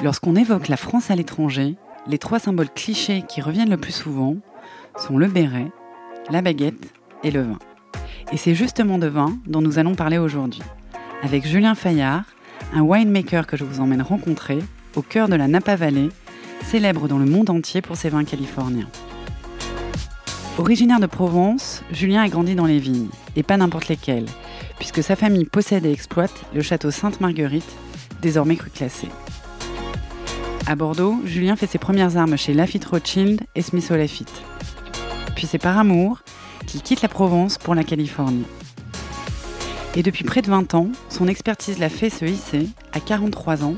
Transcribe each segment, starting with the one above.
Lorsqu'on évoque la France à l'étranger, les trois symboles clichés qui reviennent le plus souvent sont le béret, la baguette et le vin. Et c'est justement de vin dont nous allons parler aujourd'hui, avec Julien Fayard, un winemaker que je vous emmène rencontrer au cœur de la Napa Valley, célèbre dans le monde entier pour ses vins californiens. Originaire de Provence, Julien a grandi dans les vignes, et pas n'importe lesquelles, puisque sa famille possède et exploite le château Sainte-Marguerite, désormais cru classé. À Bordeaux, Julien fait ses premières armes chez Lafitte Rothschild et Smith Lafitte. Puis c'est par amour qu'il quitte la Provence pour la Californie. Et depuis près de 20 ans, son expertise l'a fait se hisser, à 43 ans,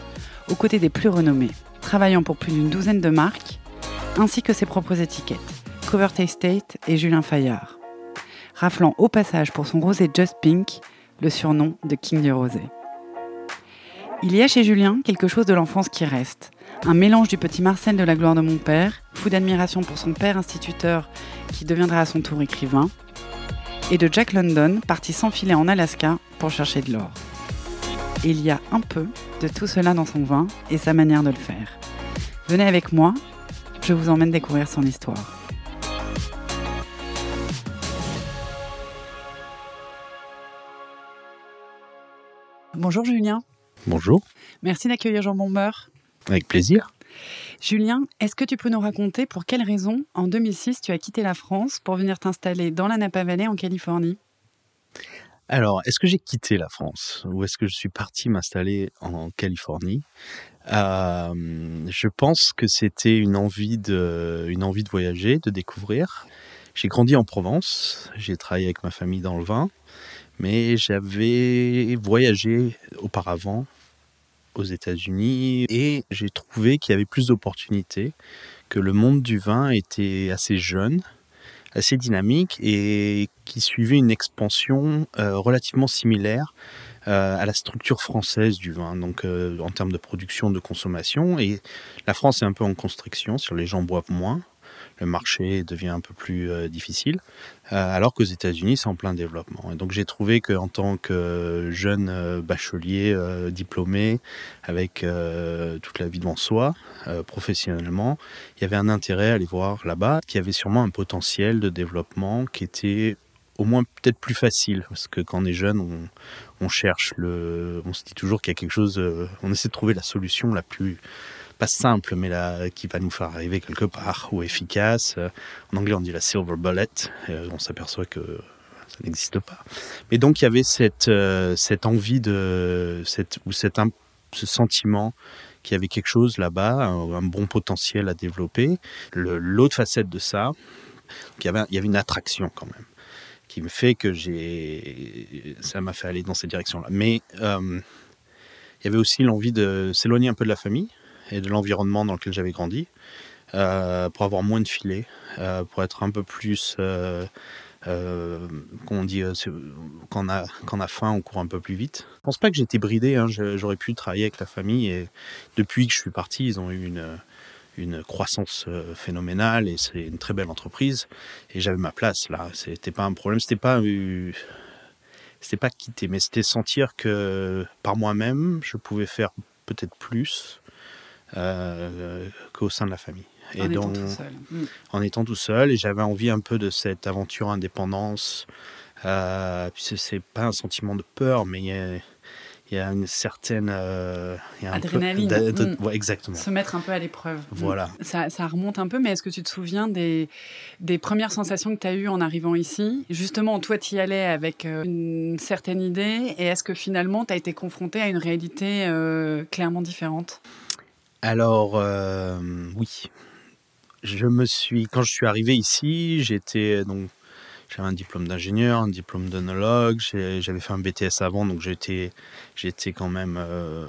aux côtés des plus renommés, travaillant pour plus d'une douzaine de marques, ainsi que ses propres étiquettes, Cover State et Julien Fayard, raflant au passage pour son rosé Just Pink le surnom de King du Rosé. Il y a chez Julien quelque chose de l'enfance qui reste, un mélange du petit Marcel de la gloire de mon père, fou d'admiration pour son père instituteur qui deviendra à son tour écrivain, et de Jack London parti s'enfiler en Alaska pour chercher de l'or. Il y a un peu de tout cela dans son vin et sa manière de le faire. Venez avec moi, je vous emmène découvrir son histoire. Bonjour Julien. Bonjour. Merci d'accueillir Jean Bombeur. Avec plaisir. Julien, est-ce que tu peux nous raconter pour quelles raisons, en 2006, tu as quitté la France pour venir t'installer dans la Napa Valley en Californie? Alors, est-ce que j'ai quitté la France ou est-ce que je suis parti m'installer en Californie? Euh, Je pense que c'était une envie de, une envie de voyager, de découvrir. J'ai grandi en Provence, j'ai travaillé avec ma famille dans le vin, mais j'avais voyagé auparavant aux États-Unis et j'ai trouvé qu'il y avait plus d'opportunités, que le monde du vin était assez jeune, assez dynamique et qui suivait une expansion euh, relativement similaire euh, à la structure française du vin, donc euh, en termes de production, de consommation. Et la France est un peu en constriction, sur les gens boivent moins le marché devient un peu plus euh, difficile, euh, alors qu'aux États-Unis, c'est en plein développement. Et donc j'ai trouvé qu'en tant que jeune euh, bachelier diplômé, avec toute la vie devant soi, professionnellement, il y avait un intérêt à aller voir là-bas, qui avait sûrement un potentiel de développement qui était au moins peut-être plus facile parce que quand on est jeune on, on cherche le on se dit toujours qu'il y a quelque chose on essaie de trouver la solution la plus pas simple, mais là, qui va nous faire arriver quelque part, ou efficace. En anglais, on dit la silver bullet. on s'aperçoit que ça n'existe pas. Mais donc, il y avait cette, euh, cette envie de, cette, ou cette, ce sentiment qu'il y avait quelque chose là-bas, un, bon potentiel à développer. L'autre facette de ça, il y, avait, il y avait une attraction quand même, qui me fait que j'ai, ça m'a fait aller dans cette direction-là. Mais euh, il y avait aussi l'envie de s'éloigner un peu de la famille et de l'environnement dans lequel j'avais grandi, euh, pour avoir moins de filets, euh, pour être un peu plus, euh, on dit, quand on, a, quand on a faim, on court un peu plus vite. Je pense pas que j'étais bridé, hein, j'aurais pu travailler avec la famille et depuis que je suis parti, ils ont eu une, une croissance phénoménale et c'est une très belle entreprise et j'avais ma place là. C'était pas un problème, c'était pas c'était pas quitter, mais c'était sentir que par moi-même, je pouvais faire peut-être plus euh, qu'au sein de la famille. Et en donc, étant tout seul. Mm. En étant tout seul, et j'avais envie un peu de cette aventure indépendance. Euh, puis c'est pas un sentiment de peur, mais il y a, une certaine euh, adrénaline. Mm. exactement. Se mettre un peu à l'épreuve. Mm. Voilà. Ça, ça, remonte un peu, mais est-ce que tu te souviens des, des premières sensations que tu as eues en arrivant ici? Justement, toi, tu y allais avec euh, une certaine idée, et est-ce que finalement, tu as été confronté à une réalité clairement différente? Alors, euh, oui. Je me suis, quand je suis arrivé ici, j'étais donc, j'avais un diplôme d'ingénieur, un diplôme d'onologue, j'avais fait un BTS avant, donc j'étais, j'étais quand même euh,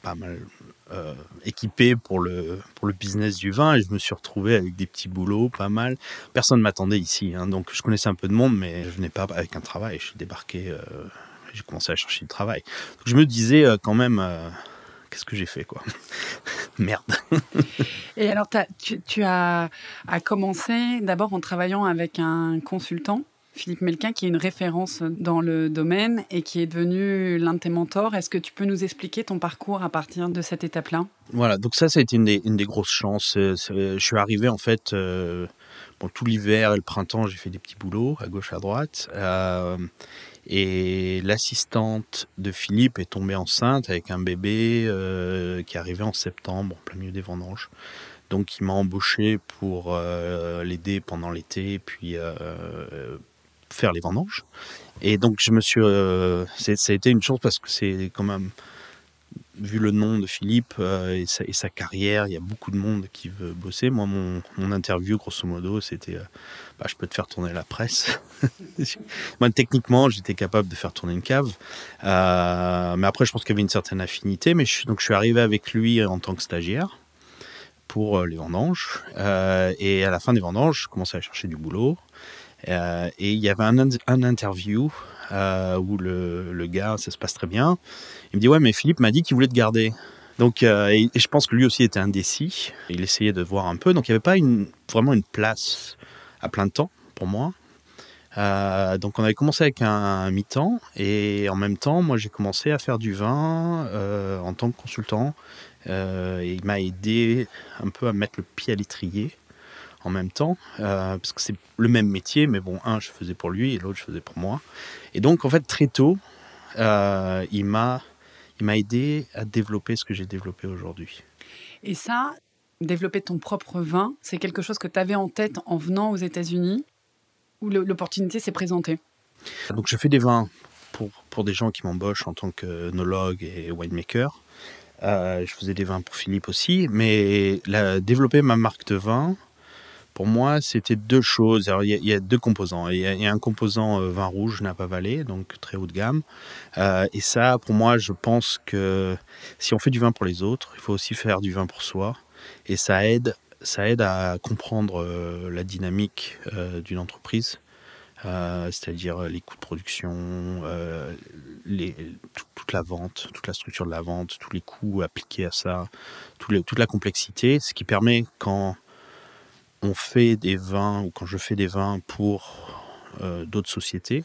pas mal euh, équipé pour le, pour le business du vin et je me suis retrouvé avec des petits boulots, pas mal. Personne ne m'attendait ici, hein, donc je connaissais un peu de monde, mais je venais pas avec un travail. Je suis débarqué, j'ai commencé à chercher du travail. je me disais quand même qu'est-ce que j'ai fait quoi Merde. Et alors tu, as, commencé d'abord en travaillant avec un consultant Philippe Melquin, qui est une référence dans le domaine et qui est devenu l'un de tes mentors. Est-ce que tu peux nous expliquer ton parcours à partir de cette étape-là? Voilà, donc ça, ça a été une des, grosses chances. Je suis arrivé en fait, euh, tout l'hiver et le printemps, j'ai fait des petits boulots à gauche, à droite. Euh, et l'assistante de Philippe est tombée enceinte avec un bébé euh, qui arrivait en septembre, en plein milieu des vendanges. Donc il m'a embauché pour l'aider pendant l'été, puis faire les vendanges. Et donc je me suis, euh, ça a été une chance parce que c'est quand même vu le nom de Philippe euh, et, sa, carrière, il y a beaucoup de monde qui veut bosser. Moi, mon, interview, grosso modo, c'était euh, bah, je peux te faire tourner la presse. Moi, techniquement, j'étais capable de faire tourner une cave. mais après, je pense qu'il y avait une certaine affinité. Mais donc, je suis arrivé avec lui en tant que stagiaire pour les vendanges. et à la fin des vendanges, je commençais à chercher du boulot. Euh, et il y avait un, interview euh, où le, gars, ça se passe très bien. Il me dit Ouais, mais Philippe m'a dit qu'il voulait te garder. Donc, euh, et, je pense que lui aussi était indécis. Il essayait de voir un peu. Donc, il n'y avait pas vraiment une place à plein temps pour moi. Donc on avait commencé avec un, mi-temps et en même temps moi j'ai commencé à faire du vin en tant que consultant et il m'a aidé un peu à mettre le pied à l'étrier en même temps, euh, parce que c'est le même métier, mais bon, un, je faisais pour lui et l'autre, je faisais pour moi. Et donc, en fait, très tôt, euh, il m'a il m'a aidé à développer ce que j'ai développé aujourd'hui. Et ça, développer ton propre vin, c'est quelque chose que tu avais en tête en venant aux États-Unis, où l'opportunité s'est présentée? Donc, je fais des vins pour, pour des gens qui m'embauchent en tant que nologue et winemaker. Euh, je faisais des vins pour Philippe aussi, mais la, développer ma marque de vin, pour moi, c'était deux choses. il y, a deux composants. Il y, a un composant euh, vin rouge Napa Valley, donc très haut de gamme. Euh, et ça, pour moi, je pense que si on fait du vin pour les autres, il faut aussi faire du vin pour soi. Et ça aide, ça aide à comprendre euh, la dynamique d'une entreprise. c'est-à-dire les coûts de production, toute la vente, toute la structure de la vente, tous les coûts appliqués à ça, toute la complexité, ce qui permet quand on fait des vins, ou quand je fais des vins pour euh, d'autres sociétés,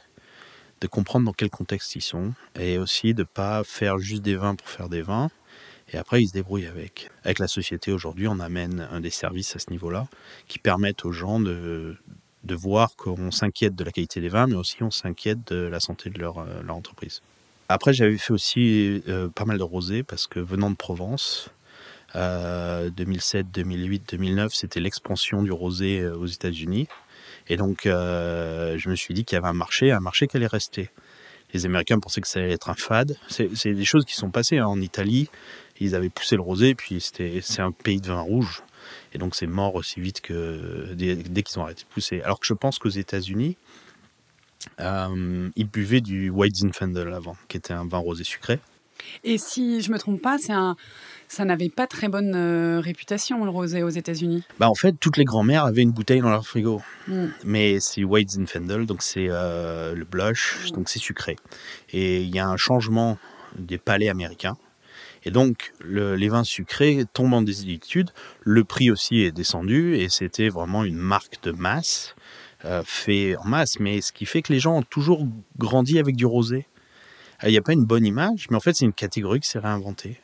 de comprendre dans quel contexte ils sont, et aussi de ne pas faire juste des vins pour faire des vins, et après ils se débrouillent avec. Avec la société aujourd'hui, on amène un des services à ce niveau-là, qui permettent aux gens de, de voir qu'on s'inquiète de la qualité des vins, mais aussi on s'inquiète de la santé de leur, euh, entreprise. Après, j'avais fait aussi euh, pas mal de rosés, parce que venant de Provence, 2007, 2008, 2009, c'était l'expansion du rosé euh, aux États-Unis. Et donc, euh, je me suis dit qu'il y avait un marché, un marché qui allait rester. Les Américains pensaient que ça allait être un fade. C'est des choses qui sont passées. Hein. En Italie, ils avaient poussé le rosé, puis c'est un pays de vin rouge. Et donc, c'est mort aussi vite que dès, qu'ils ont arrêté de pousser. Alors que je pense qu'aux États-Unis, euh, ils buvaient du White Zinfandel avant, qui était un vin rosé sucré. Et si je me trompe pas, c'est un, ça n'avait pas très bonne euh, réputation le rosé aux États-Unis. Bah en fait, toutes les grand-mères avaient une bouteille dans leur frigo. Hmm. Mais c'est White Zinfandel, donc c'est euh, le blush, hmm. donc c'est sucré. Et il y a un changement des palais américains. Et donc, les vins sucrés tombent en désilitude. Le prix aussi est descendu et c'était vraiment une marque de masse, euh, fait en masse. Mais ce qui fait que les gens ont toujours grandi avec du rosé. Il n'y a pas une bonne image, mais en fait, c'est une catégorie qui s'est réinventée.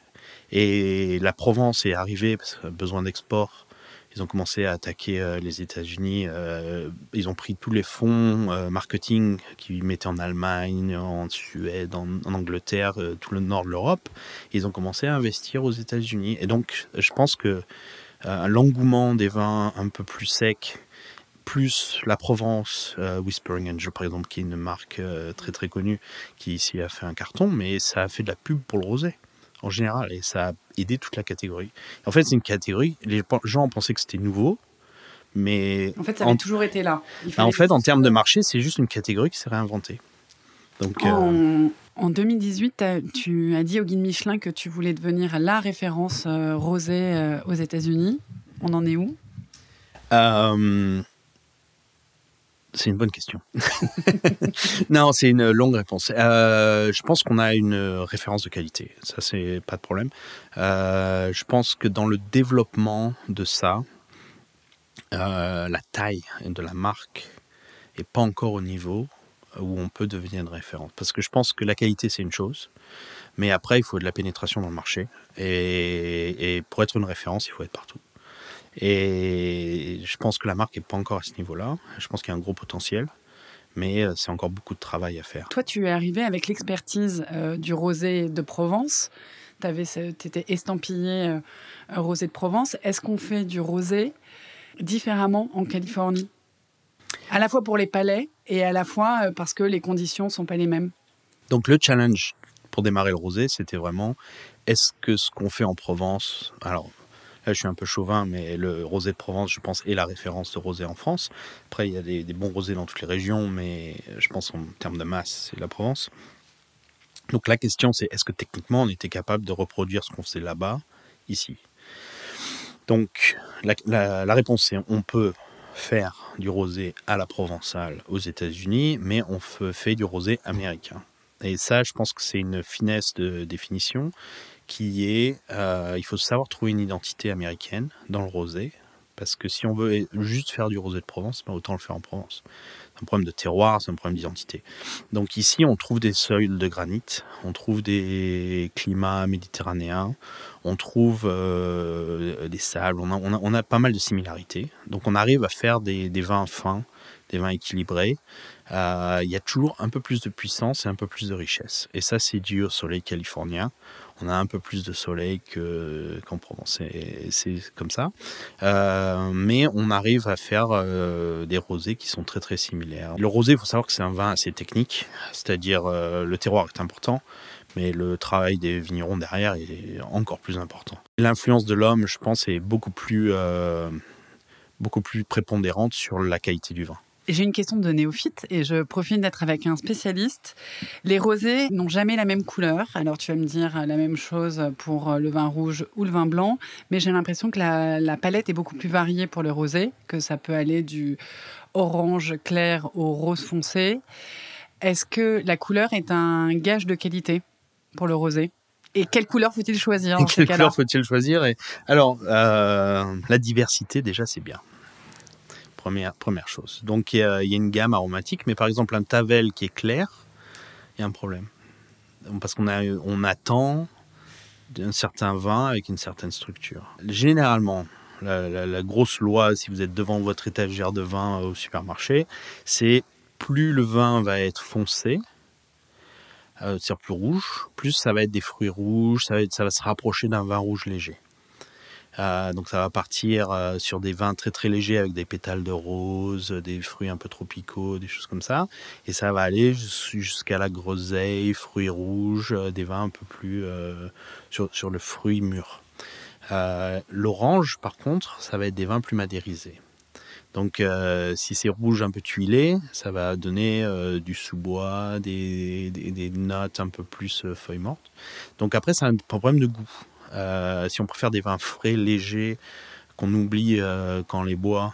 Et la Provence est arrivée parce que besoin d'export. Ils ont commencé à attaquer euh, les États-Unis. Euh, ils ont pris tous les fonds euh, marketing qu'ils mettaient en Allemagne, en Suède, en, Angleterre, tout le nord de l'Europe. Ils ont commencé à investir aux États-Unis. Et donc, je pense que l'engouement des vins un peu plus secs, plus la Provence, Whispering Angel par exemple, qui est une marque très très connue, qui ici a fait un carton, mais ça a fait de la pub pour le rosé en général, et ça a aidé toute la catégorie. En fait, c'est une catégorie, les gens pensaient que c'était nouveau, mais... En fait, ça avait toujours été là. en fait, en termes de marché, c'est juste une catégorie qui s'est réinventée. Donc, en, 2018, euh, tu as dit au guide Michelin que tu voulais devenir la référence euh, rosée euh, aux États-Unis. On en est où? C'est une bonne question. non, c'est une longue réponse. Euh, je pense qu'on a une référence de qualité. Ça, c'est pas de problème. Euh, je pense que dans le développement de ça, euh, la taille de la marque est pas encore au niveau où on peut devenir une référence. Parce que je pense que la qualité, c'est une chose, mais après, il faut de la pénétration dans le marché. Et, pour être une référence, il faut être partout. Et je pense que la marque n'est pas encore à ce niveau-là. Je pense qu'il y a un gros potentiel, mais euh, c'est encore beaucoup de travail à faire. Toi, tu es arrivé avec l'expertise euh, du rosé de Provence. Tu étais estampillé euh, rosé de Provence. Est-ce qu'on fait du rosé différemment en Californie? À la fois pour les palais et à la fois parce que les conditions ne sont pas les mêmes. Donc le challenge pour démarrer le rosé, c'était vraiment est-ce que ce qu'on fait en Provence, alors je suis un peu chauvin, mais le rosé de Provence, je pense, est la référence de rosé en France. Après, il y a des, bons rosés dans toutes les régions, mais je pense en termes de masse, c'est la Provence. Donc la question, c'est est-ce que techniquement on était capable de reproduire ce qu'on faisait là-bas, ici? Donc la réponse c'est on peut faire du rosé à la provençale aux États-Unis, mais on fait du rosé américain. Et ça, je pense que c'est une finesse de définition qui est, euh, il faut savoir trouver une identité américaine dans le rosé, parce que si on veut juste faire du rosé de Provence, ben autant le faire en Provence. C'est un problème de terroir, c'est un problème d'identité. Donc ici, on trouve des seuils de granit, on trouve des climats méditerranéens, on trouve euh, des sables, on a, pas mal de similarités. Donc on arrive à faire des, des vins fins, des vins équilibrés, euh, il y a toujours un peu plus de puissance et un peu plus de richesse. Et ça, c'est dû au soleil californien. On a un peu plus de soleil qu'en Provence, c'est comme ça. Euh, mais on arrive à faire euh, des rosés qui sont très très similaires. Le rosé, il faut savoir que c'est un vin assez technique, c'est-à-dire le terroir est important, mais le travail des vignerons derrière est encore plus important. L'influence de l'homme, je pense, est beaucoup plus, beaucoup plus prépondérante sur la qualité du vin. J'ai une question de néophyte et je profite d'être avec un spécialiste. Les rosés n'ont jamais la même couleur. Alors tu vas me dire la même chose pour le vin rouge ou le vin blanc, mais j'ai l'impression que la, palette est beaucoup plus variée pour le rosé, que ça peut aller du orange clair au rose foncé. Est-ce que la couleur est un gage de qualité pour le rosé? Et quelle couleur faut-il choisir Quelle couleur faut-il choisir? Et Alors, euh, la diversité, déjà, c'est bien. Première, chose. Donc il y, a, une gamme aromatique, mais par exemple un Tavel qui est clair, il y a un problème. Parce qu'on attend d'un certain vin avec une certaine structure. Généralement, la, grosse loi, si vous êtes devant votre étagère de vin au supermarché, c'est plus le vin va être foncé, euh, c'est plus rouge, plus ça va être des fruits rouges, ça va se rapprocher d'un vin rouge léger. Euh, donc ça va partir euh, sur des vins très très légers avec des pétales de rose, des fruits un peu tropicaux, des choses comme ça. Et ça va aller jusqu'à la groseille, fruits rouges, euh, des vins un peu plus sur, le fruit mûr. L'orange, par contre, ça va être des vins plus madérisés. Donc, si c'est rouge un peu tuilé, ça va donner du sous-bois, des, des, notes un peu plus feuilles mortes. Donc après, c'est un problème de goût. Euh, si on préfère des vins frais, légers, qu'on oublie euh, quand les boit,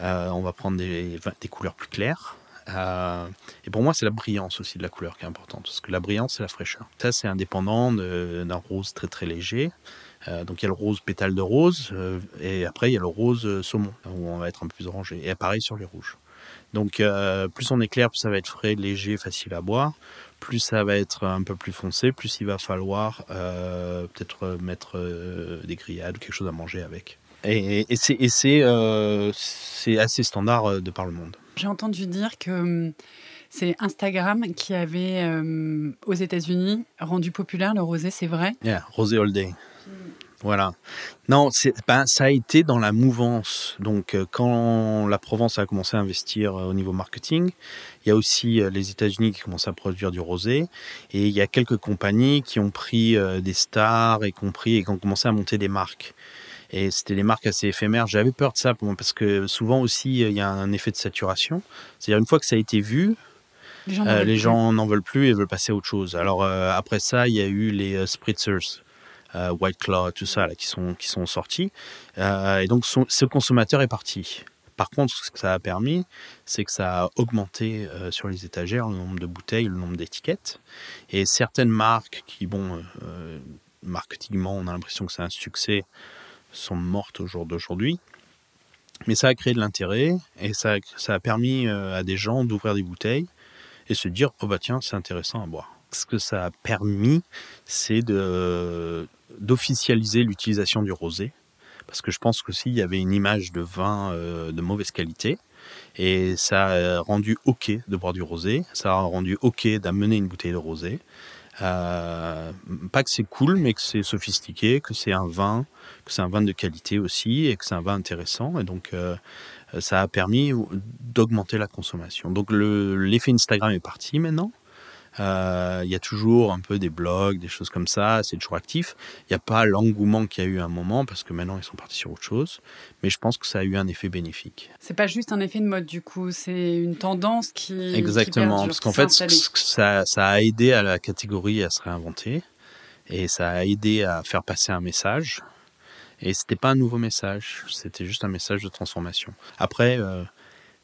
euh, on va prendre des, des couleurs plus claires. et pour moi, c'est la brillance aussi de la couleur qui est importante, parce que la brillance, c'est la fraîcheur. Ça, c'est indépendant d'un rose très très léger. donc il y a le rose pétale de rose, et après il y a le rose saumon, où on va être un peu plus orangé. Et pareil sur les rouges. Donc plus on est clair, plus ça va être frais, léger, facile à boire plus ça va être un peu plus foncé, plus il va falloir euh, peut-être mettre euh, des grillades ou quelque chose à manger avec. Et, euh, c'est assez standard de par le monde. J'ai entendu dire que hum, c'est Instagram qui avait, aux États-Unis, rendu populaire le rosé, c'est vrai? Yeah, rosé all day. Voilà. Non, ben, ça a été dans la mouvance. Donc, euh, quand la Provence a commencé à investir euh, au niveau marketing, il y a aussi euh, les États-Unis qui commencent à produire du rosé. Et il y a quelques compagnies qui ont pris des stars et compris et qui ont commencé à monter des marques. Et c'était des marques assez éphémères. J'avais peur de ça parce que souvent aussi, il y a un effet de saturation. C'est-à-dire, une fois que ça a été vu, les gens n'en veulent plus et veulent passer à autre chose. Alors, après ça, il y a eu les spritzers White Claw, tout ça, qui sont, qui sont sortis. Euh, et donc, ce consommateur est parti. Par contre, ce que ça a permis, c'est que ça a augmenté euh, sur les étagères le nombre de bouteilles, le nombre d'étiquettes. Et certaines marques qui, bon, marketingement, on a l'impression que c'est un succès, sont mortes au jour d'aujourd'hui. Mais ça a créé de l'intérêt et ça, ça a permis à des gens d'ouvrir des bouteilles et se dire oh bah tiens c'est intéressant à boire. Ce que ça a permis, c'est de d'officialiser l'utilisation du rosé parce que je pense qu'aussi il y avait une image de vin de mauvaise qualité et ça a rendu OK de boire du rosé, ça a rendu OK d'amener une bouteille de rosé. Euh, pas que c'est cool, mais que c'est sophistiqué, que c'est un vin, que c'est un vin de qualité aussi, et que c'est un vin intéressant. Et donc, euh, ça a permis d'augmenter la consommation. Donc, l'effet Instagram est parti maintenant. Euh, il y a toujours un peu des blogs, des choses comme ça, c'est toujours actif. Il n'y a pas l'engouement qu'il y a eu à un moment parce que maintenant ils sont partis sur autre chose. Mais je pense que ça a eu un effet bénéfique. C'est pas juste un effet de mode du coup, c'est une tendance qui. Exactement, parce qu'en fait ça, ça a aidé à la catégorie à se réinventer et ça a aidé à faire passer un message. Et c'était pas un nouveau message, c'était juste un message de transformation. Après, euh,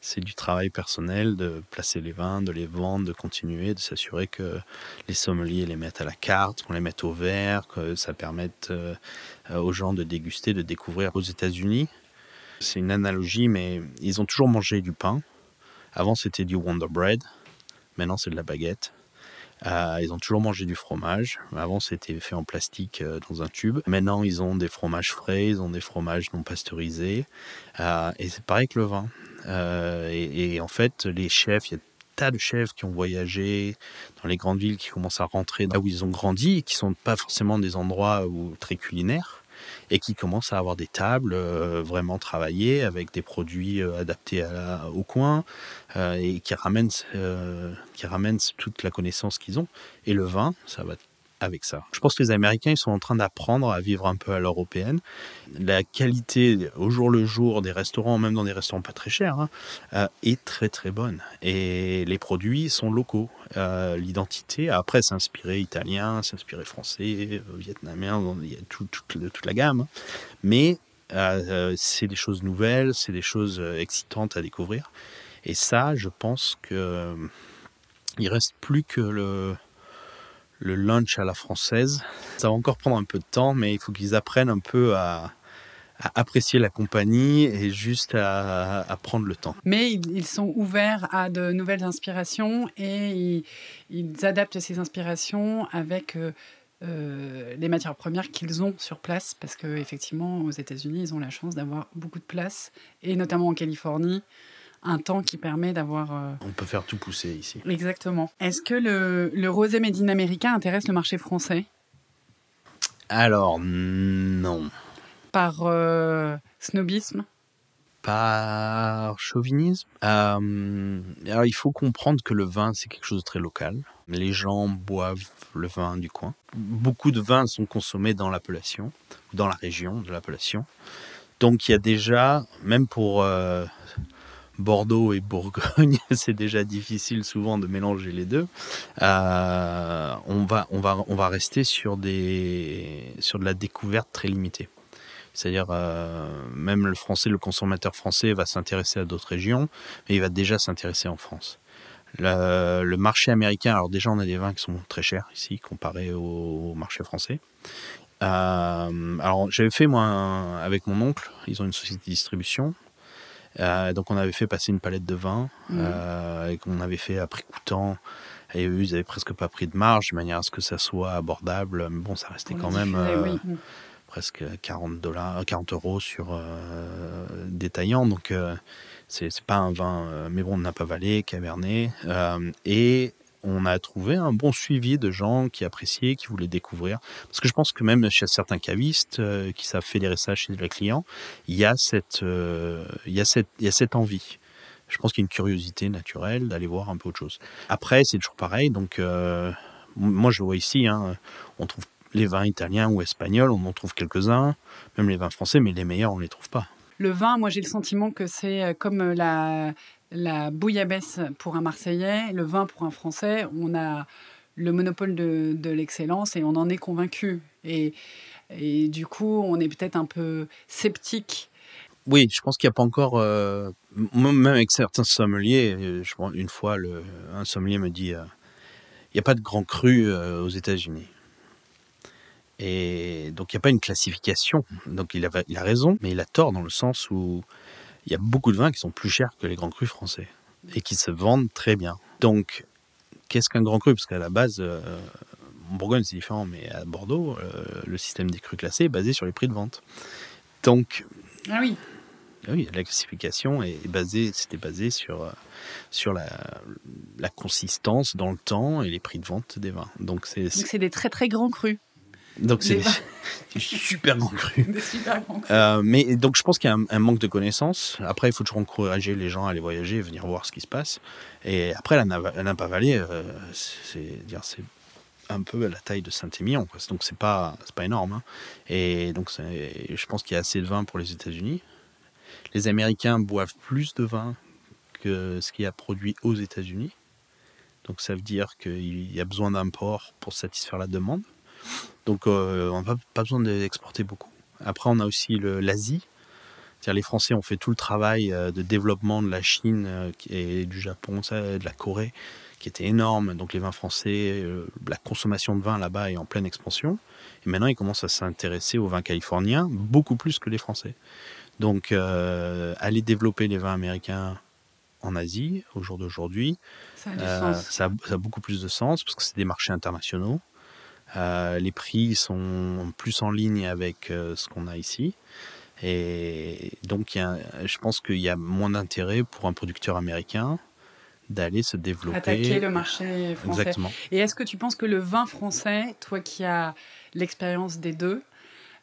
c'est du travail personnel de placer les vins, de les vendre, de continuer, de s'assurer que les sommeliers les mettent à la carte, qu'on les mette au verre, que ça permette euh, aux gens de déguster, de découvrir aux États-Unis. C'est une analogie, mais ils ont toujours mangé du pain. Avant, c'était du Wonder Bread. Maintenant, c'est de la baguette. Euh, ils ont toujours mangé du fromage. Avant, c'était fait en plastique euh, dans un tube. Maintenant, ils ont des fromages frais, ils ont des fromages non pasteurisés. et c'est pareil que le vin. Euh, et, en fait, les chefs, il y a tas de chefs qui ont voyagé dans les grandes villes, qui commencent à rentrer là où ils ont grandi, et qui sont pas forcément des endroits où, très culinaires, et qui commencent à avoir des tables euh, vraiment travaillées avec des produits euh, adaptés au coin et qui ramènent, qui ramènent toute la connaissance qu'ils ont. Et le vin, ça va avec ça. Je pense que les Américains ils sont en train d'apprendre à vivre un peu à l'européenne. La qualité au jour le jour des restaurants, même dans des restaurants pas très chers, hein, euh, est très très bonne. Et les produits sont locaux. Euh, l'identité, après, s'inspirer italien, s'inspirer français, euh, vietnamien, il y a toute la gamme. Mais c'est des choses nouvelles, c'est des choses excitantes à découvrir. Et ça, je pense que il reste plus que le le lunch à la française. Ça va encore prendre un peu de temps, mais il faut qu'ils apprennent un peu à, apprécier la compagnie et juste à, prendre le temps. Mais ils, sont ouverts à de nouvelles inspirations et ils, adaptent ces inspirations avec euh, euh, les matières premières qu'ils ont sur place parce qu'effectivement aux États-Unis ils ont la chance d'avoir beaucoup de place et notamment en Californie un temps qui permet d'avoir. Euh, On peut faire tout pousser ici. Exactement. Est-ce que le, le rosé made in américain intéresse le marché français? Alors, non. Par euh, snobisme? Par chauvinisme? Euh, Alors, il faut comprendre que le vin, c'est quelque chose de très local. Les gens boivent le vin du coin. Beaucoup de vins sont consommés dans l'appellation, dans la région de l'appellation. Donc, il y a déjà, même pour Bordeaux et Bourgogne, c'est déjà difficile souvent de mélanger les deux. Euh, on, va, on, va, on va rester sur, des, sur de la découverte très limitée. C'est-à-dire, euh, même le français, le consommateur français va s'intéresser à d'autres régions, mais il va déjà s'intéresser en France. Le, marché américain, alors déjà, on a des vins qui sont très chers ici, comparé au, marché français. Euh, alors, j'avais fait, moi, avec mon oncle, ils ont une société de distribution, euh, donc on avait fait passer une palette de vin mmh. euh, et qu'on avait fait à prix coûtant. Et eux, ils avaient presque pas pris de marge de manière à ce que ça soit abordable. Mais bon, ça restait quand même euh, presque 40 dollars, 40 euros sur détaillant. Donc c'est pas un vin, mais bon, on n'a pas valé, cabernet. et on a trouvé un bon suivi de gens qui appréciaient, qui voulaient découvrir. Parce que je pense que même chez certains cavistes euh, qui savent fédérer ça chez les clients, il y a cette, euh, il y a cette, il y a cette envie. Je pense qu'il y a une curiosité naturelle d'aller voir un peu autre chose. Après, c'est toujours pareil. Donc, euh, moi, je vois ici, hein, on trouve les vins italiens ou espagnols, on en trouve quelques-uns, même les vins français, mais les meilleurs, on ne les trouve pas. Le vin, moi, j'ai le sentiment que c'est comme la, la bouillabaisse pour un Marseillais, le vin pour un Français, on a le monopole de, l'excellence et on en est convaincu. Et, du coup, on est peut-être un peu sceptique. Oui, je pense qu'il n'y a pas encore, euh, même avec certains sommeliers, euh, je, une fois, le, un sommelier me dit, euh, il n'y a pas de grand cru aux États-Unis. Et donc il n'y a pas une classification. Donc il il a raison, mais il a tort dans le sens où il y a beaucoup de vins qui sont plus chers que les grands crus français et qui se vendent très bien. Donc, qu'est-ce qu'un grand cru? Parce qu'à la base, euh, en Bourgogne c'est différent, mais à Bordeaux, euh, le système des crus classés est basé sur les prix de vente. Donc, ah oui. Ah oui, la classification est basée, c'était basé sur, sur la, la consistance dans le temps et les prix de vente des vins. Donc c'est des très très grands crus. Donc c'est super grand cru. Euh, mais donc je pense qu'il y a un, manque de connaissances. Après, il faut toujours encourager les gens à aller voyager, venir voir ce qui se passe. Et après, la, Napa Valley, euh, c'est dire c'est un peu à la taille de Saint-Émilion. Donc c'est pas c'est pas énorme. Hein. Et donc je pense qu'il y a assez de vin pour les États-Unis. Les Américains boivent plus de vin que ce qui a produit aux États-Unis. Donc ça veut dire qu'il y a besoin d'import pour satisfaire la demande. Donc euh, on n'a pas besoin d'exporter beaucoup. Après, on a aussi l'Asie. Les Français ont fait tout le travail euh, de développement de la Chine euh, et du Japon, de la Corée, qui était énorme. Donc les vins français, la consommation de vin là-bas est en pleine expansion. Et maintenant, ils commencent à s'intéresser aux vins californiens beaucoup plus que les Français. Donc aller développer les vins américains en Asie, au jour d'aujourd'hui, ça, ça, a beaucoup plus de sens parce que c'est des marchés internationaux. Euh, les prix sont plus en ligne avec euh, ce qu'on a ici. Et donc, je pense qu'il y a moins d'intérêt pour un producteur américain d'aller se développer. Attaquer le marché français. Exactement. Et est-ce que tu penses que le vin français, toi qui as l'expérience des deux,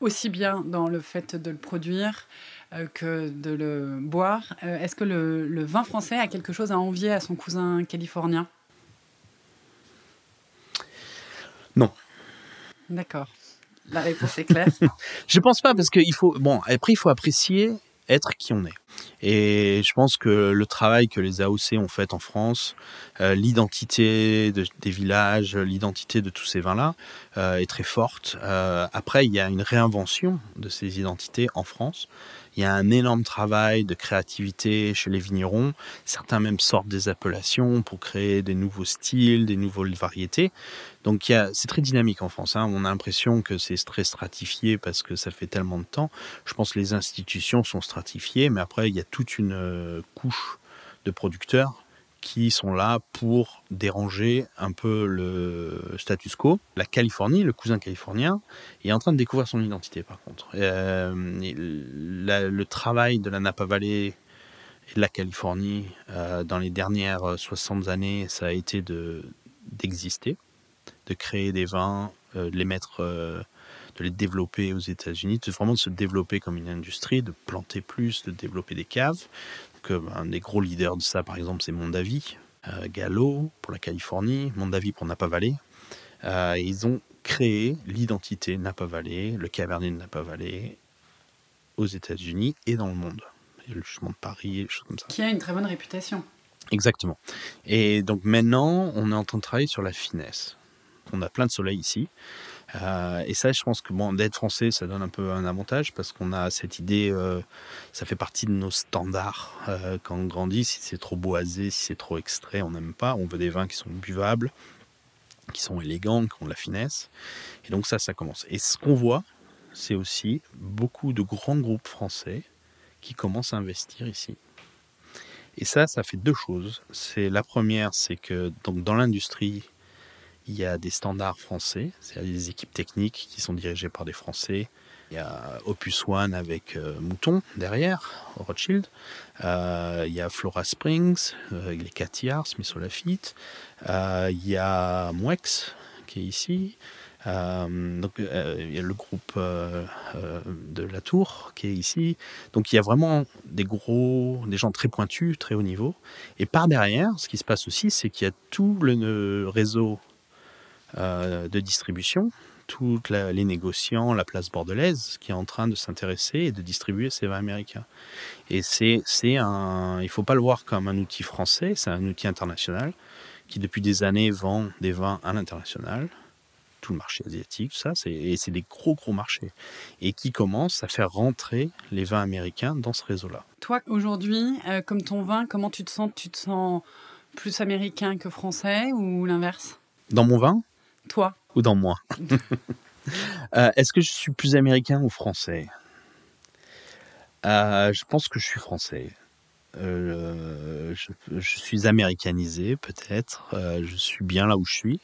aussi bien dans le fait de le produire euh, que de le boire, est-ce que le, vin français a quelque chose à envier à son cousin californien? Non. D'accord. La réponse est claire. je pense pas parce qu'il faut bon après il faut apprécier être qui on est. Et je pense que le travail que les AOC ont fait en France, euh, l'identité des villages, l'identité de tous ces vins-là euh, est très forte. Euh, après, il y a une réinvention de ces identités en France. Il y a un énorme travail de créativité chez les vignerons. Certains même sortent des appellations pour créer des nouveaux styles, des nouvelles variétés. Donc c'est très dynamique en France. Hein. On a l'impression que c'est très stratifié parce que ça fait tellement de temps. Je pense que les institutions sont stratifiées, mais après, il y a toute une euh, couche de producteurs qui sont là pour déranger un peu le status quo. La Californie, le cousin californien, est en train de découvrir son identité par contre. Euh, le travail de la Napa Valley et de la Californie euh, dans les dernières 60 années, ça a été d'exister, de, créer des vins, de les mettre, de les développer aux États-Unis, de vraiment de se développer comme une industrie, de planter plus, de développer des caves un des gros leaders de ça, par exemple, c'est Mondavi, euh, Gallo pour la Californie, Mondavi pour Napa Valley. Euh, ils ont créé l'identité Napa Valley, le Cabernet de Napa Valley aux États-Unis et dans le monde. Et le chemin de Paris, des choses comme ça. Qui a une très bonne réputation. Exactement. Et donc maintenant, on est en train de travailler sur la finesse. On a plein de soleil ici. Euh, et ça, je pense que bon, d'être français, ça donne un peu un avantage parce qu'on a cette idée, euh, ça fait partie de nos standards. Euh, quand on grandit, si c'est trop boisé, si c'est trop extrait, on n'aime pas. On veut des vins qui sont buvables, qui sont élégants, qui ont de la finesse. Et donc ça, ça commence. Et ce qu'on voit, c'est aussi beaucoup de grands groupes français qui commencent à investir ici. Et ça, ça fait deux choses. C'est la première, c'est que donc dans l'industrie, il y a des standards français, c'est-à-dire des équipes techniques qui sont dirigées par des Français. Il y a Opus One avec euh, Mouton derrière, Rothschild. Euh, il y a Flora Springs, euh, les Catillard, Smith Lafitte. il y a Mwex qui est ici. donc, il y a le groupe de la Tour qui est ici. Donc, il y a vraiment des gros, des gens très pointus, très haut niveau. Et par derrière, ce qui se passe aussi, c'est qu'il y a tout le réseau euh, de distribution, toutes les négociants, la place bordelaise, qui est en train de s'intéresser et de distribuer ces vins américains. Et c'est, c'est un, il faut pas le voir comme un outil français, c'est un outil international qui depuis des années vend des vins à l'international, tout le marché asiatique, tout ça, c'est, et c'est des gros gros marchés, et qui commence à faire rentrer les vins américains dans ce réseau-là. Toi, aujourd'hui, euh, comme ton vin, comment tu te sens? Tu te sens plus américain que français ou l'inverse? Dans mon vin toi Ou dans moi euh, Est-ce que je suis plus américain ou français? Je pense que je suis français. je, je, suis américanisé peut-être. je suis bien là où je suis.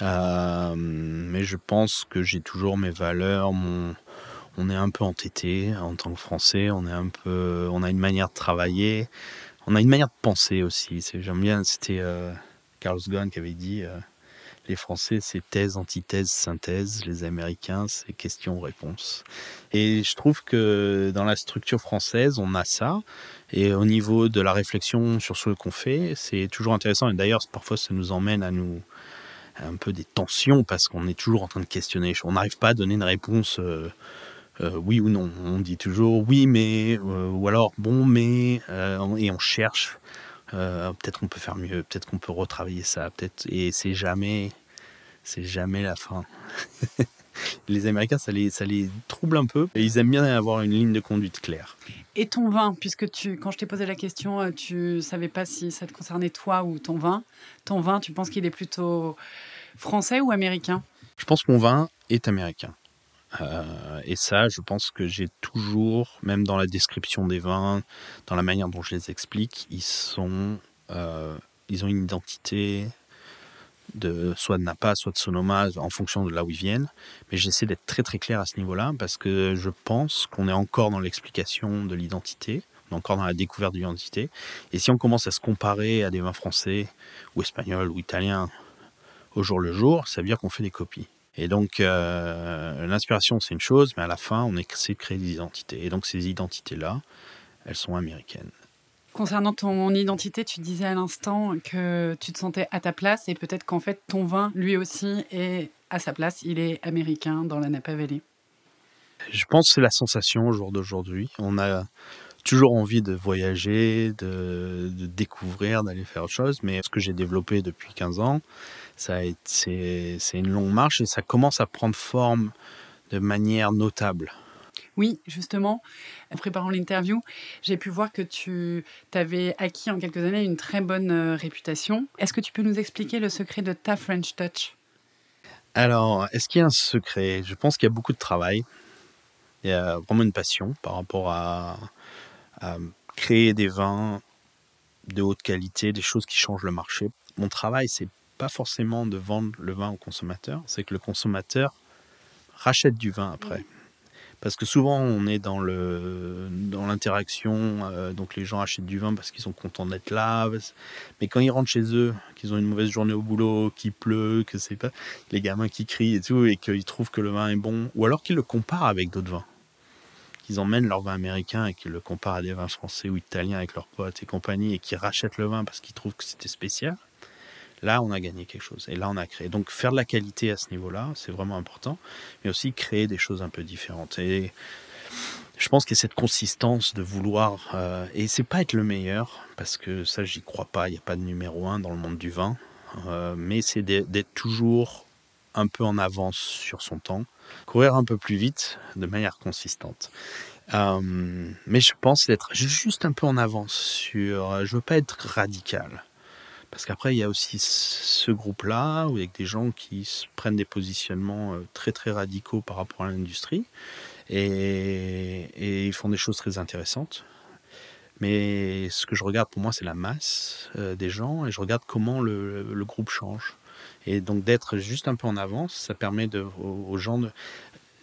mais je pense que j'ai toujours mes valeurs, mon, on est un peu entêté en tant que Français. On est un peu, on a une manière de travailler, on a une manière de penser aussi. J'aime bien. C'était euh, Carlos Ghosn qui avait dit euh, les Français c'est thèse, antithèse, synthèse. Les Américains c'est question-réponse. Et je trouve que dans la structure française on a ça. Et au niveau de la réflexion sur ce qu'on fait, c'est toujours intéressant. Et d'ailleurs parfois ça nous emmène à nous un peu des tensions parce qu'on est toujours en train de questionner. On n'arrive pas à donner une réponse. Euh, euh, oui ou non. On dit toujours oui mais, euh, ou alors bon mais, et on cherche. peut-être qu'on peut faire mieux, peut-être qu'on peut retravailler ça, peut-être. Et c'est jamais, c'est jamais la fin. les Américains, ça les, ça les trouble un peu. Et ils aiment bien avoir une ligne de conduite claire. Et ton vin, puisque tu, quand je t'ai posé la question, tu savais pas si ça te concernait toi ou ton vin. Ton vin, tu penses qu'il est plutôt français ou américain? Je pense que mon vin est américain. Euh, et ça, je pense que j'ai toujours, même dans la description des vins, dans la manière dont je les explique, ils sont, euh, ils ont une identité de soit de Napa, soit de Sonoma, en fonction de là où ils viennent. Mais j'essaie d'être très très clair à ce niveau-là parce que je pense qu'on est encore dans l'explication de l'identité, on est encore dans la découverte de l'identité. Et si on commence à se comparer à des vins français ou espagnols ou italiens au jour le jour, ça veut dire qu'on fait des copies. Et donc, euh, l'inspiration, c'est une chose, mais à la fin, on essaie de créer des identités. Et donc, ces identités-là, elles sont américaines. Concernant ton identité, tu disais à l'instant que tu te sentais à ta place et peut-être qu'en fait, ton vin, lui aussi, est à sa place. Il est américain dans la Napa Valley. Je pense que c'est la sensation au jour d'aujourd'hui. On a toujours envie de voyager, de, de découvrir, d'aller faire autre chose. Mais ce que j'ai développé depuis 15 ans, c'est une longue marche et ça commence à prendre forme de manière notable. Oui, justement, en préparant l'interview, j'ai pu voir que tu avais acquis en quelques années une très bonne euh, réputation. Est-ce que tu peux nous expliquer le secret de ta French Touch? Alors, est-ce qu'il y a un secret? Je pense qu'il y a beaucoup de travail. Il y a vraiment une passion par rapport à, à créer des vins de haute qualité, des choses qui changent le marché. Mon travail, c'est pas forcément de vendre le vin au consommateur, c'est que le consommateur rachète du vin après. Parce que souvent on est dans le dans l'interaction, euh, donc les gens achètent du vin parce qu'ils sont contents d'être là. Mais quand ils rentrent chez eux, qu'ils ont une mauvaise journée au boulot, qu'il pleut, que c'est pas les gamins qui crient et tout, et qu'ils trouvent que le vin est bon, ou alors qu'ils le comparent avec d'autres vins, qu'ils emmènent leur vin américain et qu'ils le comparent à des vins français ou italiens avec leurs potes et compagnie, et qu'ils rachètent le vin parce qu'ils trouvent que c'était spécial Là, on a gagné quelque chose. Et là, on a créé. Donc, faire de la qualité à ce niveau-là, c'est vraiment important. Mais aussi créer des choses un peu différentes. Et je pense qu'il y a cette consistance de vouloir. Euh, et c'est pas être le meilleur, parce que ça, j'y crois pas. Il n'y a pas de numéro un dans le monde du vin. Euh, mais c'est d'être toujours un peu en avance sur son temps, courir un peu plus vite de manière consistante. Euh, mais je pense d'être juste un peu en avance sur. Je veux pas être radical. Parce qu'après, il y a aussi ce groupe-là, avec des gens qui prennent des positionnements euh, très très radicaux par rapport à l'industrie, et, ils font des choses très intéressantes. Mais ce que je regarde pour moi, c'est la masse euh, des gens, et je regarde comment le, groupe change. Et donc d'être juste un peu en avance, ça permet de, aux, gens de...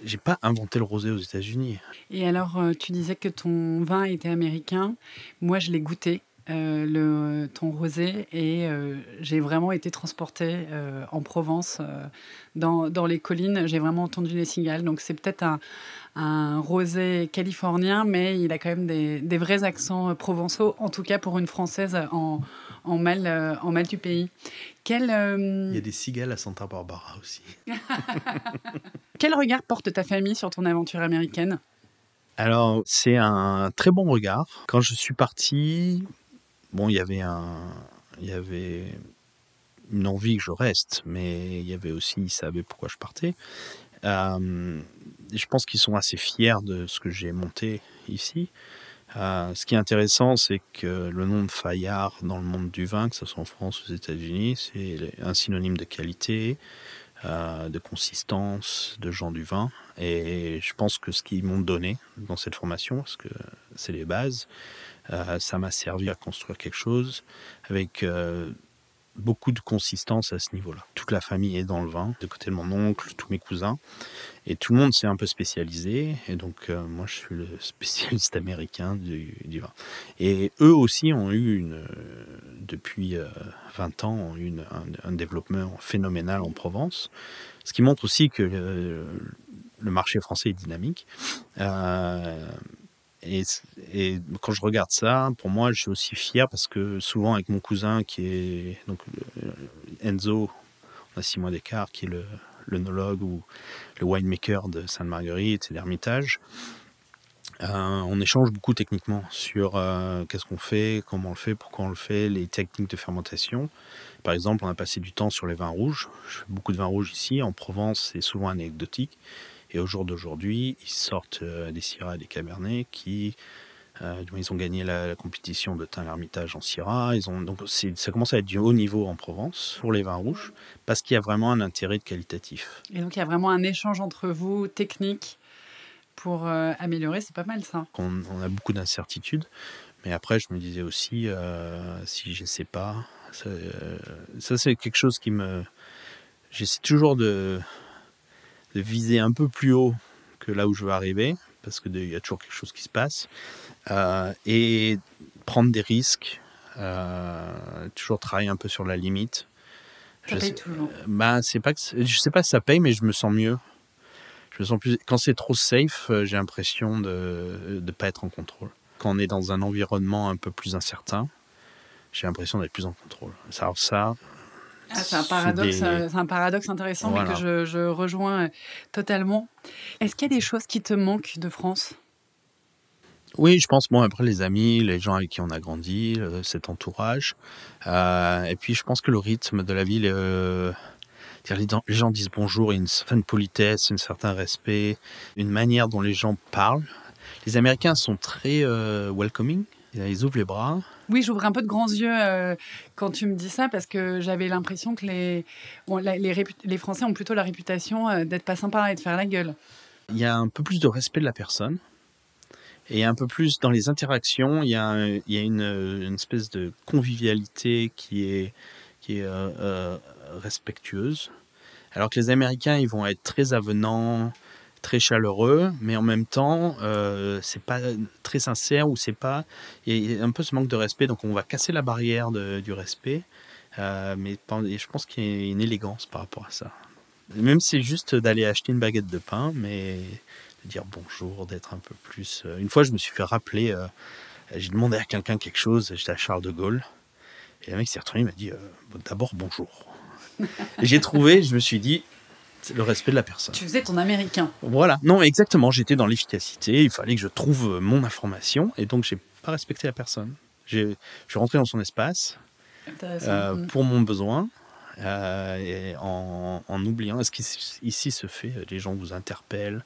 J'ai pas inventé le rosé aux États-Unis. Et alors, euh, tu disais que ton vin était américain. Moi, je l'ai goûté euh, le ton rosé et euh, j'ai vraiment été transportée euh, en Provence, dans, dans, les collines. J'ai vraiment entendu les cigales. Donc c'est peut-être un, un, rosé californien, mais il a quand même des, des, vrais accents provençaux, en tout cas pour une Française en, en, mal, en mal du pays. Quel, Il y a des cigales à Santa Barbara aussi. Quel regard porte ta famille sur ton aventure américaine? Alors, c'est un très bon regard. Quand je suis parti, bon, il y avait un, il y avait une envie que je reste, mais il y avait aussi, ils savaient pourquoi je partais. Euh, je pense qu'ils sont assez fiers de ce que j'ai monté ici. Euh, ce qui est intéressant, c'est que le nom de Fayard dans le monde du vin, que ce soit en France ou aux États-Unis, c'est un synonyme de qualité, de consistance, de gens du vin. Et je pense que ce qu'ils m'ont donné dans cette formation, parce que c'est les bases, ça m'a servi à construire quelque chose avec beaucoup de consistance à ce niveau-là. Toute la famille est dans le vin, de côté de mon oncle, tous mes cousins, et tout le monde s'est un peu spécialisé. Et donc euh, moi, je suis le spécialiste américain du, vin. Et eux aussi ont eu une, euh, depuis 20 euh, ans, ont eu un, développement phénoménal en Provence, ce qui montre aussi que le marché français est dynamique. Et, quand je regarde ça, pour moi, je suis aussi fier parce que souvent avec mon cousin qui est donc euh, Enzo, on a six mois d'écart, qui est le l'œnologue ou le winemaker de Sainte-Marguerite et d'Hermitage. Euh, on échange beaucoup techniquement sur euh, qu'est-ce qu'on fait, comment on le fait, pourquoi on le fait, les techniques de fermentation. Par exemple, on a passé du temps sur les vins rouges. Je fais beaucoup de vins rouges ici. En Provence, c'est souvent anecdotique. Et au jour d'aujourd'hui, ils sortent euh, des Syrah et des Cabernets qui euh, ils ont gagné la, compétition de teint l'Ermitage en Syrah. Ils ont, donc ça commence à être du haut niveau en Provence pour les vins rouges parce qu'il y a vraiment un intérêt de qualitatif. Et donc il y a vraiment un échange entre vous, technique, pour euh, améliorer. C'est pas mal ça. On, a beaucoup d'incertitudes. Mais après, je me disais aussi, si je ne sais pas, ça, ça c'est quelque chose qui me... J'essaie toujours de, de viser un peu plus haut que là où je veux arriver, parce qu'il y a toujours quelque chose qui se passe, euh, et prendre des risques, euh, toujours travailler un peu sur la limite. Ça je paye sais, toujours. Bah, c'est pas que, je sais pas si ça paye, mais je me sens mieux. Je me sens plus. Quand c'est trop safe, euh, j'ai l'impression de ne pas être en contrôle. Quand on est dans un environnement un peu plus incertain, j'ai l'impression d'être plus en contrôle. Alors ça, ah, c'est un paradoxe, euh, un paradoxe intéressant, mais que je, je, rejoins euh, totalement. Est-ce qu'il y a des choses qui te manquent de France? Oui, je pense, bon, après les amis, les gens avec qui on a grandi, euh, cet entourage. et puis, je pense que le rythme de la ville, les, gens disent bonjour, il y a une certaine politesse, un certain respect, une manière dont les gens parlent. Les Américains sont très welcoming, ils ouvrent les bras. Oui, j'ouvre un peu de grands yeux euh, quand tu me dis ça parce que j'avais l'impression que les, les, les, Français ont plutôt la réputation euh, d'être pas sympas et de faire la gueule. Il y a un peu plus de respect de la personne et un peu plus dans les interactions. Il y a, il y a une, une, espèce de convivialité qui est, qui est euh, respectueuse. Alors que les Américains, ils vont être très avenants, très chaleureux, mais en même temps, euh, c'est pas très sincère ou c'est pas. Il y a un peu ce manque de respect, donc on va casser la barrière du respect. Euh, mais je pense qu'il y a une élégance par rapport à ça. Même si c'est juste d'aller acheter une baguette de pain, mais de dire bonjour, d'être un peu plus. Euh, une fois, je me suis fait rappeler, euh, j'ai demandé à quelqu'un quelque chose, j'étais à Charles de Gaulle, et le mec s'est retourné, il m'a dit d'abord bonjour. j'ai trouvé, je me suis dit, le respect de la personne. Tu faisais ton américain. Voilà, non, exactement. J'étais dans l'efficacité. Il fallait que je trouve euh, mon information et donc j'ai pas respecté la personne. Je suis rentré dans son espace euh, mm. pour mon besoin. Euh, et en, en, oubliant ce qui ici se fait, les gens vous interpellent,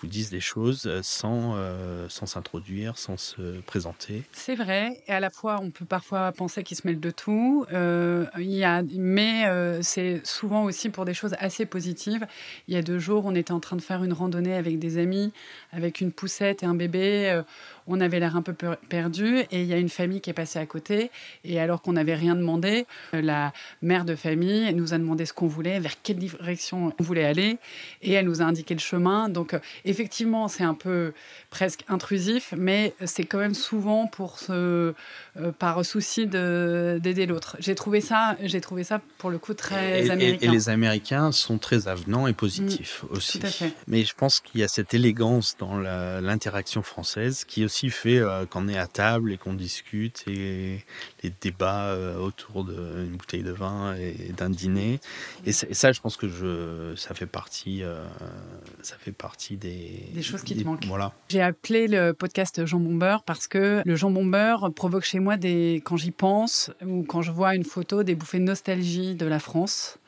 vous disent des choses euh, sans euh, sans s'introduire, sans se présenter. C'est vrai, et à la fois on peut parfois penser qu'ils se mêlent de tout, euh, y a, mais c'est souvent aussi pour des choses assez positives. Il y a deux jours, on était en train de faire une randonnée avec des amis, avec une poussette et un bébé on avait l'air un peu perdu et il y a une famille qui est passée à côté et alors qu'on n'avait rien demandé, euh, la mère de famille nous a demandé ce qu'on voulait, vers quelle direction on voulait aller et elle nous a indiqué le chemin. Donc euh, effectivement, c'est un peu presque intrusif, mais c'est quand même souvent pour ce, euh, par souci d'aider l'autre. J'ai trouvé ça, j'ai trouvé ça pour le coup très américain. Et, les Américains sont très avenants et positifs mm, aussi. Tout à fait. Mais je pense qu'il y a cette élégance dans l'interaction française qui aussi fait euh, qu'on est à table et qu'on discute et les débats euh, autour d'une bouteille de vin et d'un dîner. Et, ça, je pense que je, ça fait partie, euh, ça fait partie des, des choses qui te manquent. Voilà. J'ai appelé le podcast Jambon Beurre parce que le jambon beurre provoque chez moi des, quand j'y pense ou quand je vois une photo, des bouffées de nostalgie de la France.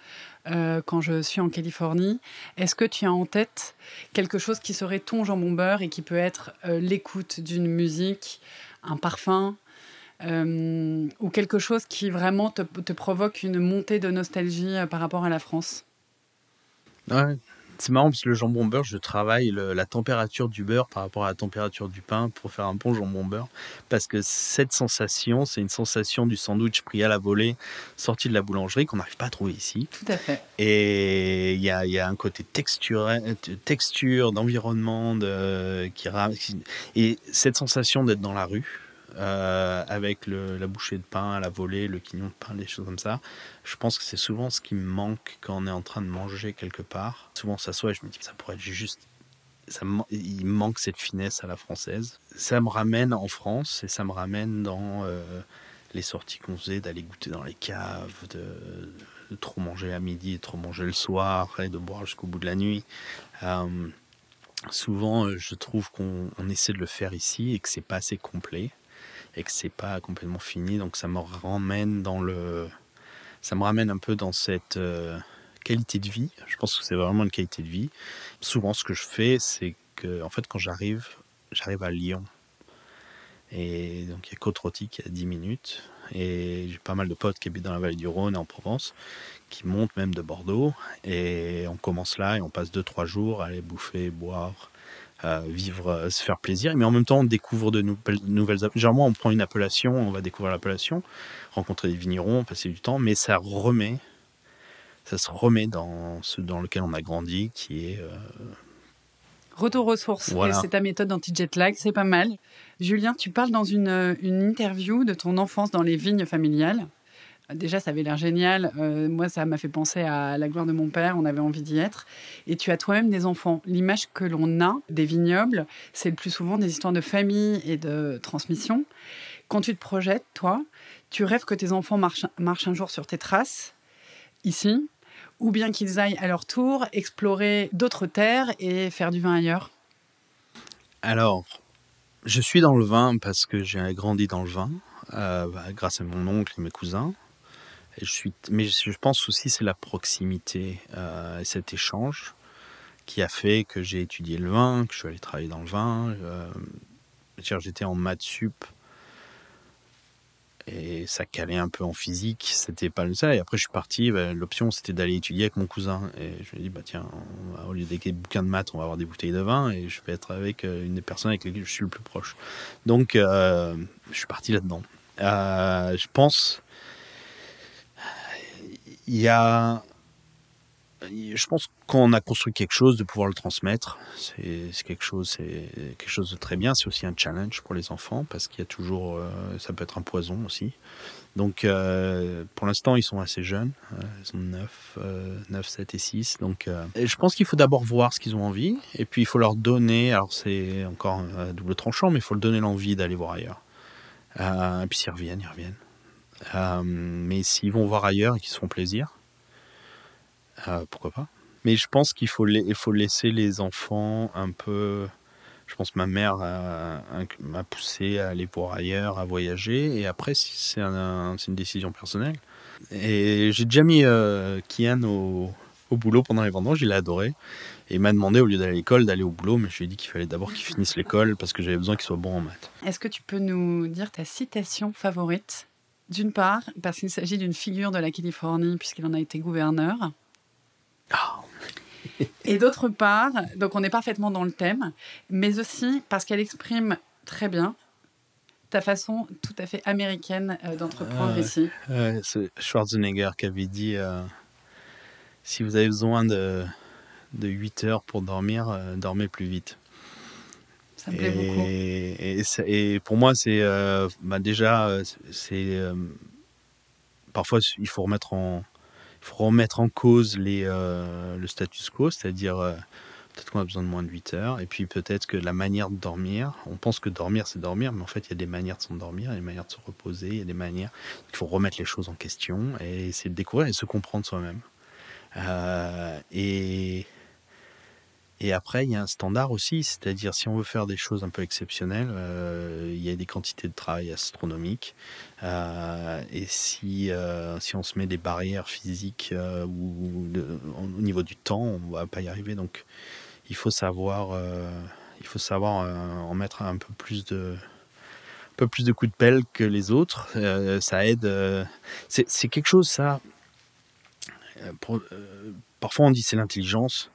Euh, quand je suis en Californie. Est-ce que tu as en tête quelque chose qui serait ton jambon beurre et qui peut être euh, l'écoute d'une musique, un parfum euh, ou quelque chose qui vraiment te, provoque une montée de nostalgie par rapport à la France? C'est marrant parce que le jambon beurre, je travaille la température du beurre par rapport à la température du pain pour faire un bon jambon beurre. Parce que cette sensation, c'est une sensation du sandwich pris à la volée, sorti de la boulangerie, qu'on n'arrive pas à trouver ici. Tout à fait. Et il y a, y a, un côté texture, texture d'environnement, de, qui, et cette sensation d'être dans la rue euh, avec la bouchée de pain la volée, le quignon de pain, des choses comme ça. Je pense que c'est souvent ce qui me manque quand on est en train de manger quelque part. Souvent, ça soit, je me dis ça pourrait être juste. Ça, il manque cette finesse à la française. Ça me ramène en France et ça me ramène dans euh, les sorties qu'on faisait, d'aller goûter dans les caves, de, trop manger à midi, de trop manger le soir et de boire jusqu'au bout de la nuit. Euh, souvent, je trouve qu'on essaie de le faire ici et que c'est pas assez complet et que c'est pas complètement fini. Donc ça me ramène dans le, ça me ramène un peu dans cette euh, qualité de vie. Je pense que c'est vraiment une qualité de vie. Souvent, ce que je fais, c'est que, en fait, quand j'arrive, j'arrive à Lyon. Et donc, il y a Côte-Rôtie qui est à 10 minutes. Et j'ai pas mal de potes qui habitent dans la vallée du Rhône et en Provence, qui montent même de Bordeaux. Et on commence là et on passe 2-3 jours à aller bouffer, boire, vivre, se faire plaisir, mais en même temps on découvre de nouvelles, nouvelles. Généralement, on prend une appellation, on va découvrir l'appellation, rencontrer des vignerons, passer du temps, mais ça remet, ça se remet dans ce dans lequel on a grandi, qui est euh, Retour aux sources. C'est ta méthode anti-jet lag, c'est pas mal. Julien, tu parles dans une, une interview de ton enfance dans les vignes familiales. Déjà, ça avait l'air génial. Euh, moi, ça m'a fait penser à la gloire de mon père. On avait envie d'y être. Et tu as toi-même des enfants. L'image que l'on a des vignobles, c'est le plus souvent des histoires de famille et de transmission. Quand tu te projettes, toi, tu rêves que tes enfants marchent, marchent un jour sur tes traces, ici, ou bien qu'ils aillent à leur tour explorer d'autres terres et faire du vin ailleurs? Alors, je suis dans le vin parce que j'ai grandi dans le vin, euh, bah, grâce à mon oncle et mes cousins je suis, mais je pense aussi c'est la proximité euh, et cet échange qui a fait que j'ai étudié le vin, que je suis allé travailler dans le vin. Euh, J'étais en maths sup et ça calait un peu en physique, c'était pas le ça. Et après je suis parti, bah, l'option c'était d'aller étudier avec mon cousin. Et je me dis, bah tiens, au lieu des bouquins de maths, on va avoir des bouteilles de vin et je vais être avec euh, une des personnes avec lesquelles je suis le plus proche. Donc euh, je suis parti là-dedans. Euh, je pense il y a je pense qu'on a construit quelque chose, de pouvoir le transmettre, c'est quelque chose, c'est quelque chose de très bien. C'est aussi un challenge pour les enfants parce qu'il y a toujours, euh, ça peut être un poison aussi. Donc, euh, pour l'instant, ils sont assez jeunes, euh, ils sont 9, 9, 7 et 6. Donc, je pense qu'il faut d'abord voir ce qu'ils ont envie et puis il faut leur donner. Alors, c'est encore un double tranchant, mais il faut leur donner l'envie d'aller voir ailleurs. et puis, s'ils reviennent, ils reviennent. Euh, mais s'ils vont voir ailleurs et qu'ils se font plaisir, euh, pourquoi pas Mais je pense qu'il faut, laisser les enfants un peu. Je pense que ma mère m'a poussé à aller voir ailleurs, à voyager. Et après, c'est un, une décision personnelle. Et j'ai déjà mis euh, Kian au, au, boulot pendant les vendanges. Il a adoré. Et il m'a demandé, au lieu d'aller à l'école, d'aller au boulot. Mais je lui ai dit qu'il fallait d'abord qu'il finisse l'école parce que j'avais besoin qu'il soit bon en maths. Est-ce que tu peux nous dire ta citation favorite? D'une part, parce qu'il s'agit d'une figure de la Californie, puisqu'il en a été gouverneur. Oh. Et d'autre part, donc on est parfaitement dans le thème, mais aussi parce qu'elle exprime très bien ta façon tout à fait américaine euh, d'entreprendre euh, ici. c'est Schwarzenegger qui avait dit euh, si vous avez besoin de, de 8 heures pour dormir, dormez plus vite. Ça me plaît et, beaucoup. Et, pour moi, c'est euh, bah déjà, c'est euh, parfois il faut remettre en, il faut remettre en cause les, euh, le status quo, c'est-à-dire peut-être qu'on a besoin de moins de 8 heures, et puis peut-être que la manière de dormir, on pense que dormir c'est dormir, mais en fait il y a des manières de s'endormir, il y a des manières de se reposer, il y a des manières, il faut remettre les choses en question et essayer de découvrir et se comprendre soi-même. et et après, il y a un standard aussi, c'est-à-dire si on veut faire des choses un peu exceptionnelles, euh, il y a des quantités de travail astronomiques. Euh, et si, euh, si on se met des barrières physiques ou au niveau du temps, on va pas y arriver. Donc, il faut savoir, il faut savoir en mettre un peu plus de un peu plus de coups de pelle que les autres. ça aide. c'est quelque chose, ça parfois on dit c'est l'intelligence.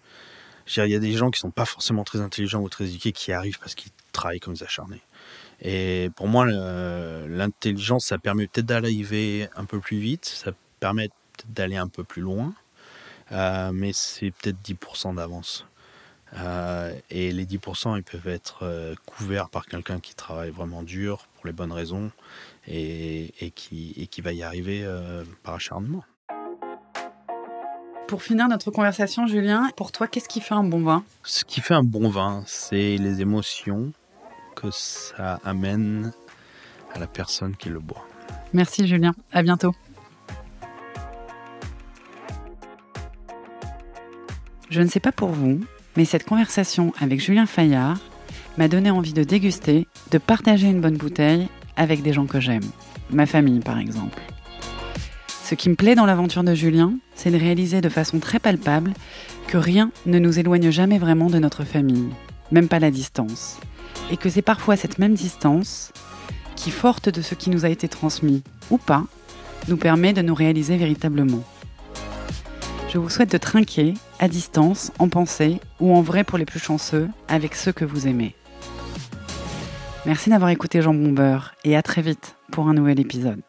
Il y a des gens qui sont pas forcément très intelligents ou très éduqués qui arrivent parce qu'ils travaillent comme des acharnés. Et pour moi, l'intelligence, ça permet peut-être d'arriver un peu plus vite, ça permet peut-être d'aller un peu plus loin, euh, mais c'est peut-être 10% d'avance. Euh, et les 10%, ils peuvent être euh, couverts par quelqu'un qui travaille vraiment dur pour les bonnes raisons et, qui, va y arriver par acharnement. Pour finir notre conversation, Julien, pour toi, qu'est-ce qui fait un bon vin? Ce qui fait un bon vin, c'est les émotions que ça amène à la personne qui le boit. Merci Julien, à bientôt. Je ne sais pas pour vous, mais cette conversation avec Julien Fayard m'a donné envie de déguster, de partager une bonne bouteille avec des gens que j'aime, ma famille par exemple. Ce qui me plaît dans l'aventure de Julien, c'est de réaliser de façon très palpable que rien ne nous éloigne jamais vraiment de notre famille, même pas la distance. Et que c'est parfois cette même distance qui, forte de ce qui nous a été transmis ou pas, nous permet de nous réaliser véritablement. Je vous souhaite de trinquer, à distance, en pensée ou en vrai pour les plus chanceux, avec ceux que vous aimez. Merci d'avoir écouté Jean Beurre et à très vite pour un nouvel épisode.